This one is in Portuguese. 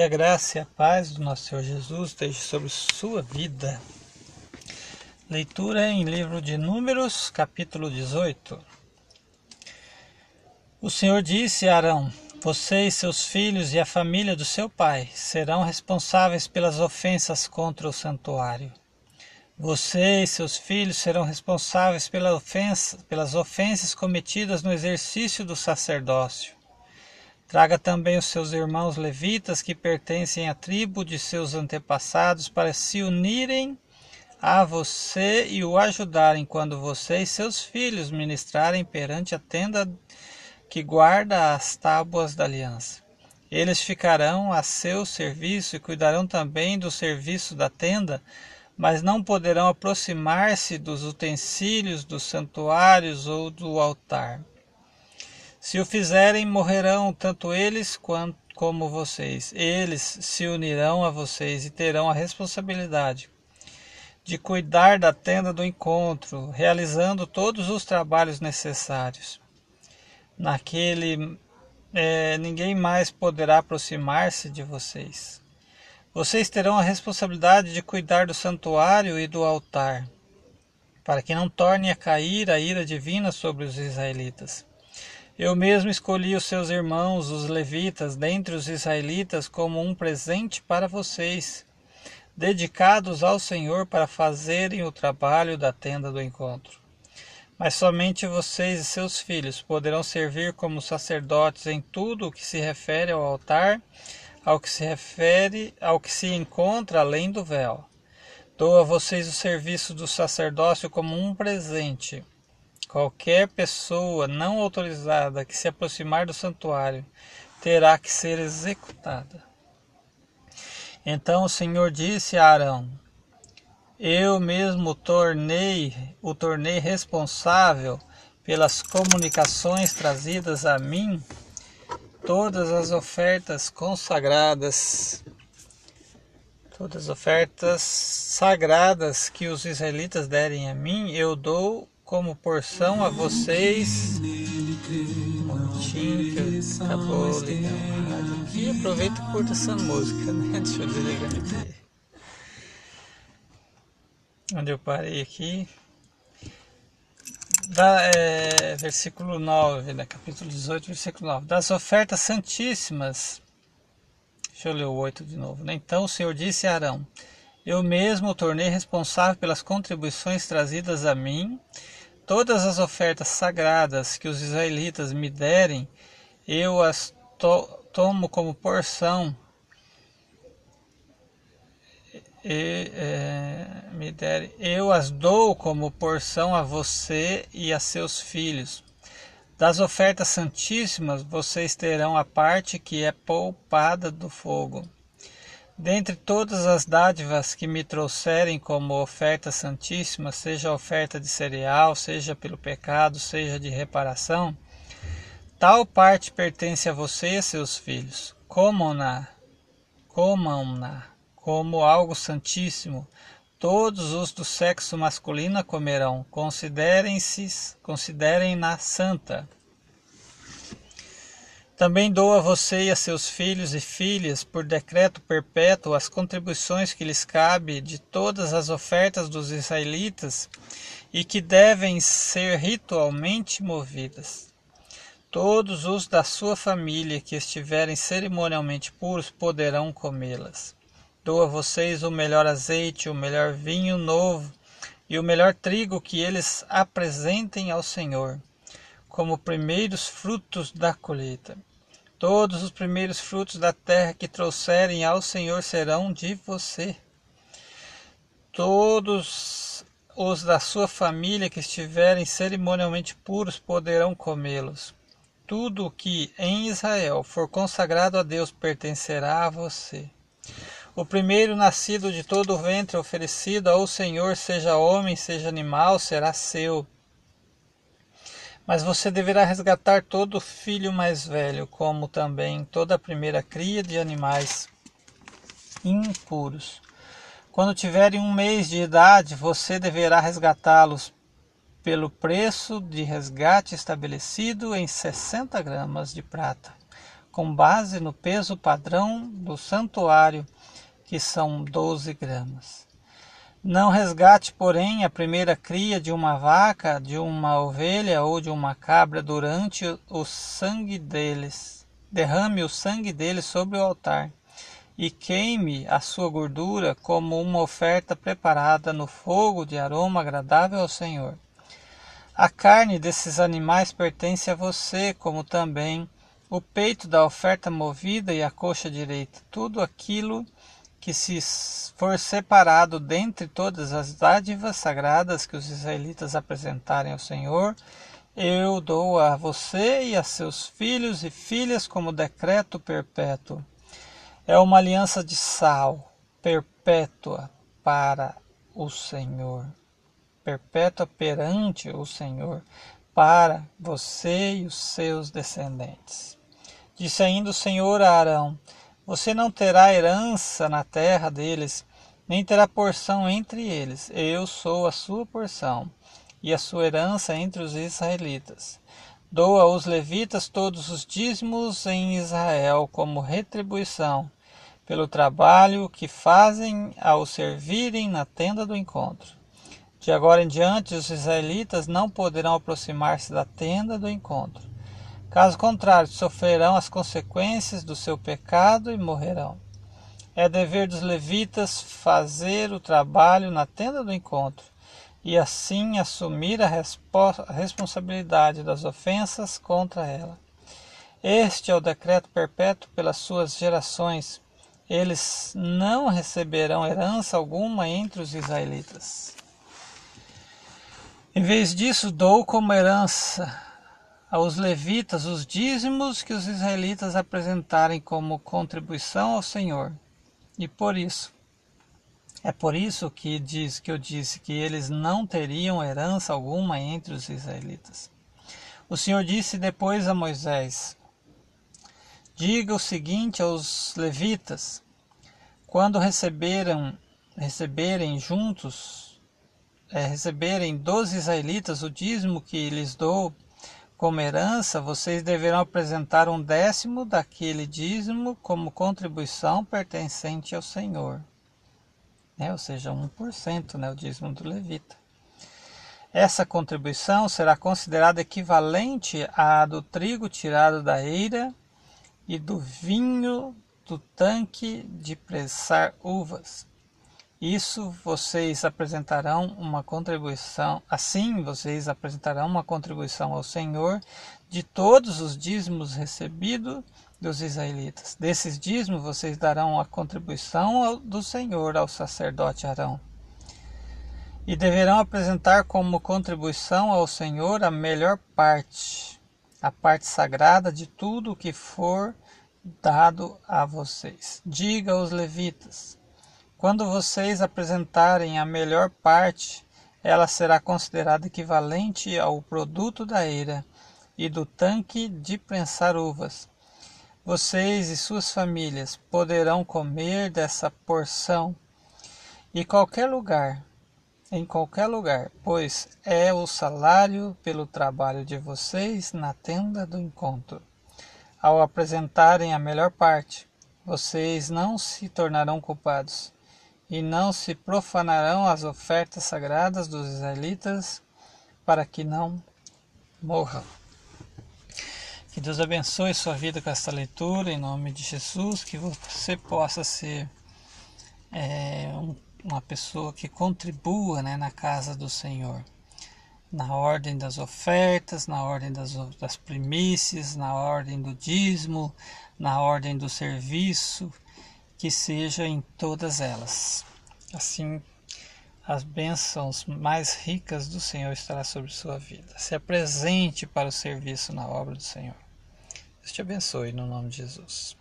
Que a graça e a paz do nosso Senhor Jesus esteja sobre sua vida. Leitura em livro de Números, capítulo 18. O Senhor disse a Arão: Você e seus filhos e a família do seu pai serão responsáveis pelas ofensas contra o santuário. Você e seus filhos serão responsáveis pela ofensa, pelas ofensas cometidas no exercício do sacerdócio. Traga também os seus irmãos levitas que pertencem à tribo de seus antepassados para se unirem a você e o ajudarem quando você e seus filhos ministrarem perante a tenda que guarda as tábuas da aliança. Eles ficarão a seu serviço e cuidarão também do serviço da tenda mas não poderão aproximar-se dos utensílios dos santuários ou do altar. Se o fizerem, morrerão tanto eles quanto, como vocês. Eles se unirão a vocês e terão a responsabilidade de cuidar da tenda do encontro, realizando todos os trabalhos necessários. Naquele é, ninguém mais poderá aproximar-se de vocês. Vocês terão a responsabilidade de cuidar do santuário e do altar, para que não torne a cair a ira divina sobre os israelitas. Eu mesmo escolhi os seus irmãos, os levitas, dentre os israelitas, como um presente para vocês, dedicados ao Senhor para fazerem o trabalho da tenda do encontro. Mas somente vocês e seus filhos poderão servir como sacerdotes em tudo o que se refere ao altar ao que se refere ao que se encontra além do véu. Dou a vocês o serviço do sacerdócio como um presente. Qualquer pessoa não autorizada que se aproximar do santuário terá que ser executada. Então o Senhor disse a Arão: Eu mesmo tornei o tornei responsável pelas comunicações trazidas a mim todas as ofertas consagradas, todas as ofertas sagradas que os israelitas derem a mim, eu dou como porção a vocês. Um momentinho que acabou ligando aqui. Aproveita e curta essa música, né? Deixa eu desligar aqui. Onde eu parei aqui da, é, versículo 9, né, capítulo 18, versículo 9. Das ofertas santíssimas. Deixa eu ler o 8 de novo. Né? Então o Senhor disse a Arão: Eu mesmo o tornei responsável pelas contribuições trazidas a mim. Todas as ofertas sagradas que os israelitas me derem, eu as to tomo como porção e, é, me der, eu as dou como porção a você e a seus filhos. Das ofertas santíssimas vocês terão a parte que é poupada do fogo. Dentre todas as dádivas que me trouxerem como oferta santíssima, seja oferta de cereal, seja pelo pecado, seja de reparação, tal parte pertence a você e seus filhos. Comam-na, comam-na como algo santíssimo. Todos os do sexo masculino comerão. Considerem-se, considerem-na santa. Também dou a você e a seus filhos e filhas, por decreto perpétuo, as contribuições que lhes cabe de todas as ofertas dos israelitas e que devem ser ritualmente movidas. Todos os da sua família que estiverem cerimonialmente puros poderão comê-las. Dou a vocês o melhor azeite, o melhor vinho novo e o melhor trigo que eles apresentem ao Senhor, como primeiros frutos da colheita. Todos os primeiros frutos da terra que trouxerem ao Senhor serão de você. Todos os da sua família que estiverem cerimonialmente puros poderão comê-los. Tudo o que em Israel for consagrado a Deus pertencerá a você. O primeiro nascido de todo o ventre oferecido ao Senhor, seja homem, seja animal, será seu. Mas você deverá resgatar todo filho mais velho, como também toda a primeira cria de animais impuros. Quando tiverem um mês de idade, você deverá resgatá-los pelo preço de resgate estabelecido em 60 gramas de prata com base no peso padrão do santuário, que são 12 gramas. Não resgate, porém, a primeira cria de uma vaca, de uma ovelha ou de uma cabra durante o sangue deles. Derrame o sangue deles sobre o altar e queime a sua gordura como uma oferta preparada no fogo de aroma agradável ao Senhor. A carne desses animais pertence a você, como também o peito da oferta movida e a coxa direita, tudo aquilo que se for separado dentre todas as dádivas sagradas que os israelitas apresentarem ao Senhor, eu dou a você e a seus filhos e filhas como decreto perpétuo. É uma aliança de sal, perpétua para o Senhor, perpétua perante o Senhor, para você e os seus descendentes. Disse ainda o Senhor a Arão: você não terá herança na terra deles, nem terá porção entre eles. Eu sou a sua porção e a sua herança entre os israelitas. Dou aos levitas todos os dízimos em Israel como retribuição pelo trabalho que fazem ao servirem na tenda do encontro. De agora em diante, os israelitas não poderão aproximar-se da tenda do encontro Caso contrário, sofrerão as consequências do seu pecado e morrerão. É dever dos levitas fazer o trabalho na tenda do encontro e assim assumir a, a responsabilidade das ofensas contra ela. Este é o decreto perpétuo pelas suas gerações. Eles não receberão herança alguma entre os israelitas. Em vez disso, dou como herança aos levitas os dízimos que os israelitas apresentarem como contribuição ao Senhor. E por isso, é por isso que diz que eu disse que eles não teriam herança alguma entre os israelitas. O Senhor disse depois a Moisés: Diga o seguinte aos levitas: quando receberam receberem juntos é, receberem dos israelitas o dízimo que lhes dou como herança, vocês deverão apresentar um décimo daquele dízimo como contribuição pertencente ao Senhor. Né? Ou seja, 1%, né? o dízimo do levita. Essa contribuição será considerada equivalente à do trigo tirado da eira e do vinho do tanque de pressar uvas. Isso vocês apresentarão uma contribuição, assim vocês apresentarão uma contribuição ao Senhor de todos os dízimos recebidos dos israelitas. Desses dízimos vocês darão a contribuição do Senhor ao sacerdote Arão. E deverão apresentar como contribuição ao Senhor a melhor parte, a parte sagrada de tudo o que for dado a vocês. Diga aos levitas: quando vocês apresentarem a melhor parte, ela será considerada equivalente ao produto da eira e do tanque de prensar uvas. Vocês e suas famílias poderão comer dessa porção e qualquer lugar, em qualquer lugar, pois é o salário pelo trabalho de vocês na tenda do encontro. Ao apresentarem a melhor parte, vocês não se tornarão culpados e não se profanarão as ofertas sagradas dos israelitas, para que não morram. Que Deus abençoe sua vida com esta leitura, em nome de Jesus, que você possa ser é, uma pessoa que contribua né, na casa do Senhor, na ordem das ofertas, na ordem das, das primícias, na ordem do dízimo, na ordem do serviço que seja em todas elas. Assim, as bênçãos mais ricas do Senhor estará sobre sua vida. Se apresente para o serviço na obra do Senhor. Deus te abençoe no nome de Jesus.